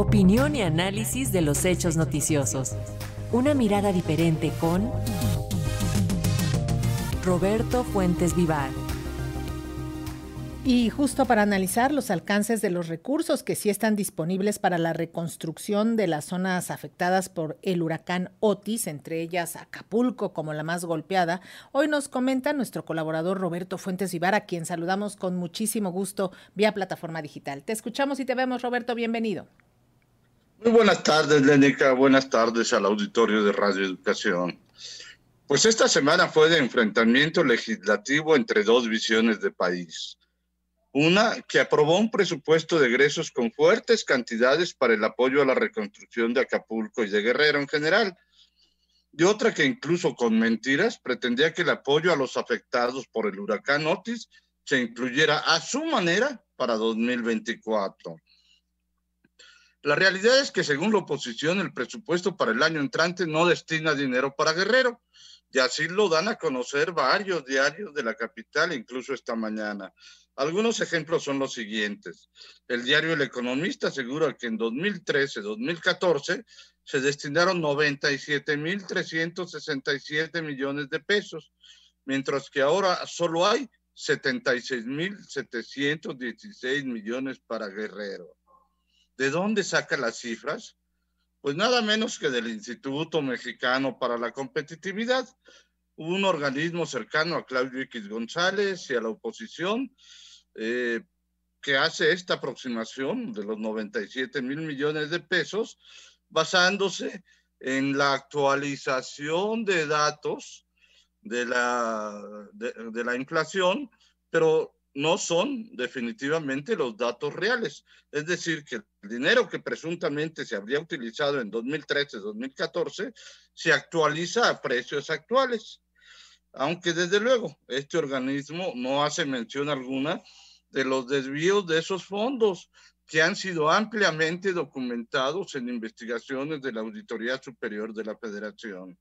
Opinión y análisis de los hechos noticiosos. Una mirada diferente con Roberto Fuentes Vivar. Y justo para analizar los alcances de los recursos que sí están disponibles para la reconstrucción de las zonas afectadas por el huracán Otis, entre ellas Acapulco como la más golpeada, hoy nos comenta nuestro colaborador Roberto Fuentes Vivar, a quien saludamos con muchísimo gusto vía plataforma digital. Te escuchamos y te vemos, Roberto, bienvenido. Muy buenas tardes, Lenica. Buenas tardes al auditorio de Radio Educación. Pues esta semana fue de enfrentamiento legislativo entre dos visiones de país una que aprobó un presupuesto de egresos con fuertes cantidades para el apoyo a la reconstrucción de Acapulco y de Guerrero en general. Y otra que incluso con mentiras pretendía que el apoyo a los afectados por el huracán Otis se incluyera a su manera para 2024. La realidad es que según la oposición el presupuesto para el año entrante no destina dinero para Guerrero. Y así lo dan a conocer varios diarios de la capital, incluso esta mañana. Algunos ejemplos son los siguientes. El diario El Economista asegura que en 2013-2014 se destinaron 97.367 millones de pesos, mientras que ahora solo hay 76.716 millones para Guerrero. ¿De dónde saca las cifras? Pues nada menos que del Instituto Mexicano para la Competitividad, un organismo cercano a Claudio X González y a la oposición, eh, que hace esta aproximación de los 97 mil millones de pesos basándose en la actualización de datos de la, de, la inflación, pero no son definitivamente los datos reales. Es decir, que el dinero que presuntamente se habría utilizado en 2013-2014 se actualiza a precios actuales. Aunque desde luego este organismo no hace mención alguna de los desvíos de esos fondos que han sido ampliamente documentados en investigaciones de la Auditoría Superior de la Federación.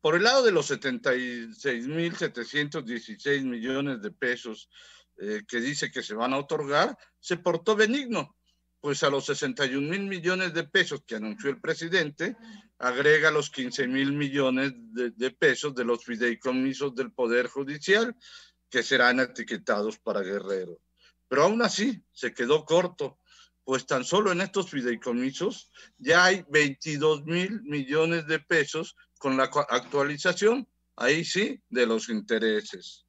Por el lado de los 76.716 millones de pesos eh, que dice que se van a otorgar, se portó benigno, pues a los 61 mil millones de pesos que anunció el presidente, agrega los 15 mil millones de, de pesos de los fideicomisos del Poder Judicial, que serán etiquetados para Guerrero. Pero aún así se quedó corto, pues tan solo en estos fideicomisos ya hay 22 mil millones de pesos con la actualización, ahí sí, de los intereses.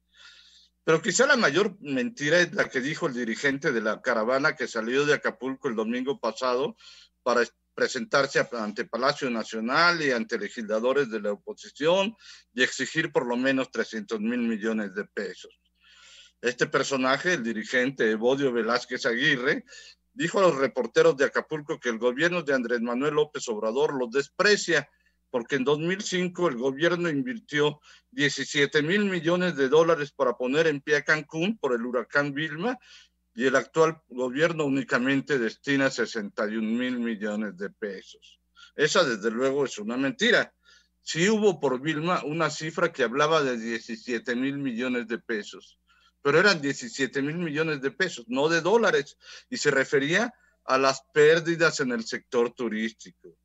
Pero quizá la mayor mentira es la que dijo el dirigente de la caravana que salió de Acapulco el domingo pasado para presentarse ante Palacio Nacional y ante legisladores de la oposición y exigir por lo menos 300 mil millones de pesos. Este personaje, el dirigente Evodio Velázquez Aguirre, dijo a los reporteros de Acapulco que el gobierno de Andrés Manuel López Obrador los desprecia porque en 2005 el gobierno invirtió 17 mil millones de dólares para poner en pie a Cancún por el huracán Vilma y el actual gobierno únicamente destina 61 mil millones de pesos. Esa desde luego es una mentira. Sí hubo por Vilma una cifra que hablaba de 17 mil millones de pesos, pero eran 17 mil millones de pesos, no de dólares, y se refería a las pérdidas en el sector turístico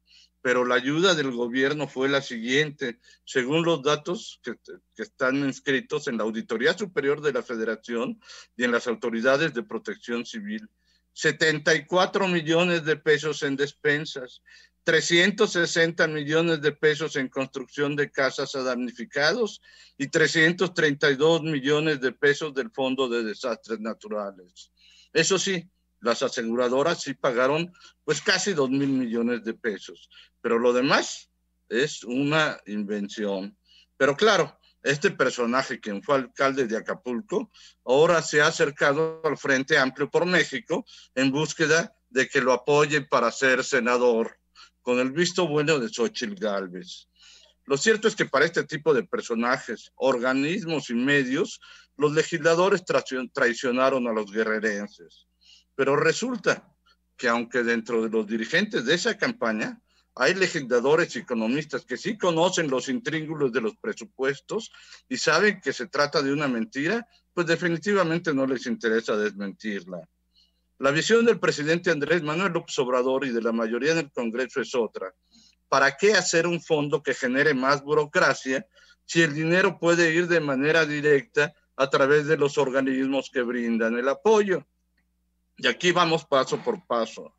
pero la ayuda del gobierno fue la siguiente. Según los datos que, están inscritos en la Auditoría Superior de la Federación y en las autoridades de protección civil, 74 millones de pesos en despensas, 360 millones de pesos en construcción de casas a damnificados y 332 millones de pesos del Fondo de Desastres Naturales. Eso sí, las aseguradoras sí pagaron pues casi dos mil millones de pesos, pero lo demás es una invención. Pero claro, este personaje, quien fue alcalde de Acapulco, ahora se ha acercado al Frente Amplio por México en búsqueda de que lo apoyen para ser senador, con el visto bueno de Xochitl Gálvez. Lo cierto es que para este tipo de personajes, organismos y medios, los legisladores traicionaron a los guerrerenses. Pero resulta que aunque dentro de los dirigentes de esa campaña hay legisladores y economistas que sí conocen los intríngulos de los presupuestos y saben que se trata de una mentira, pues definitivamente no les interesa desmentirla. La visión del presidente Andrés Manuel López Obrador y de la mayoría del Congreso es otra. ¿Para qué hacer un fondo que genere más burocracia si el dinero puede ir de manera directa a través de los organismos que brindan el apoyo? Y aquí vamos paso por paso.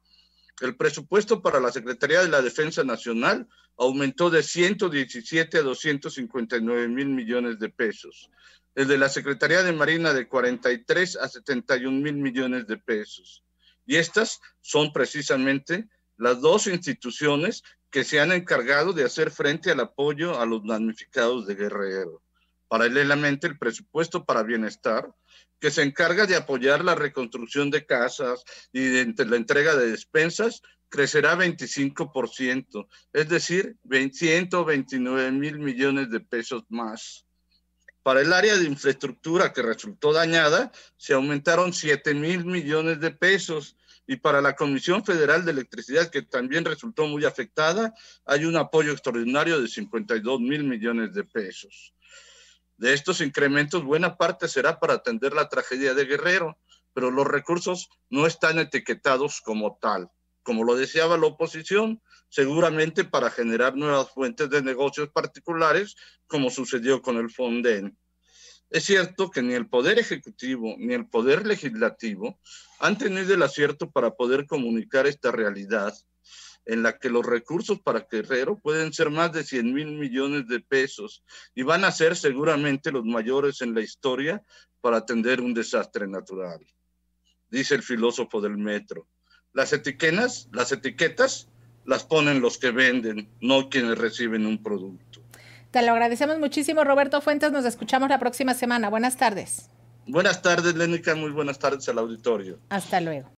El presupuesto para la Secretaría de la Defensa Nacional aumentó de 117 a 259 mil millones de pesos. El de la Secretaría de Marina de 43 a 71 mil millones de pesos. Y estas son precisamente las dos instituciones que se han encargado de hacer frente al apoyo a los damnificados de Guerrero. Paralelamente, el presupuesto para bienestar que se encarga de apoyar la reconstrucción de casas y de la entrega de despensas, crecerá 25%, es decir, 129 mil millones de pesos más. Para el área de infraestructura que resultó dañada, se aumentaron 7 mil millones de pesos. Y para la Comisión Federal de Electricidad, que también resultó muy afectada, hay un apoyo extraordinario de 52 mil millones de pesos. De estos incrementos, buena parte será para atender la tragedia de Guerrero, pero los recursos no están etiquetados como tal. Como lo deseaba la oposición, seguramente para generar nuevas fuentes de negocios particulares, como sucedió con el Fonden. Es cierto que ni el Poder Ejecutivo ni el Poder Legislativo han tenido el acierto para poder comunicar esta realidad en la que los recursos para Guerrero pueden ser más de 100 mil millones de pesos y van a ser seguramente los mayores en la historia para atender un desastre natural. Dice el filósofo del metro. Las etiquetas, las etiquetas las ponen los que venden, no quienes reciben un producto. Te lo agradecemos muchísimo, Roberto Fuentes. Nos escuchamos la próxima semana. Buenas tardes. Buenas tardes, Lénica. Muy buenas tardes al auditorio. Hasta luego.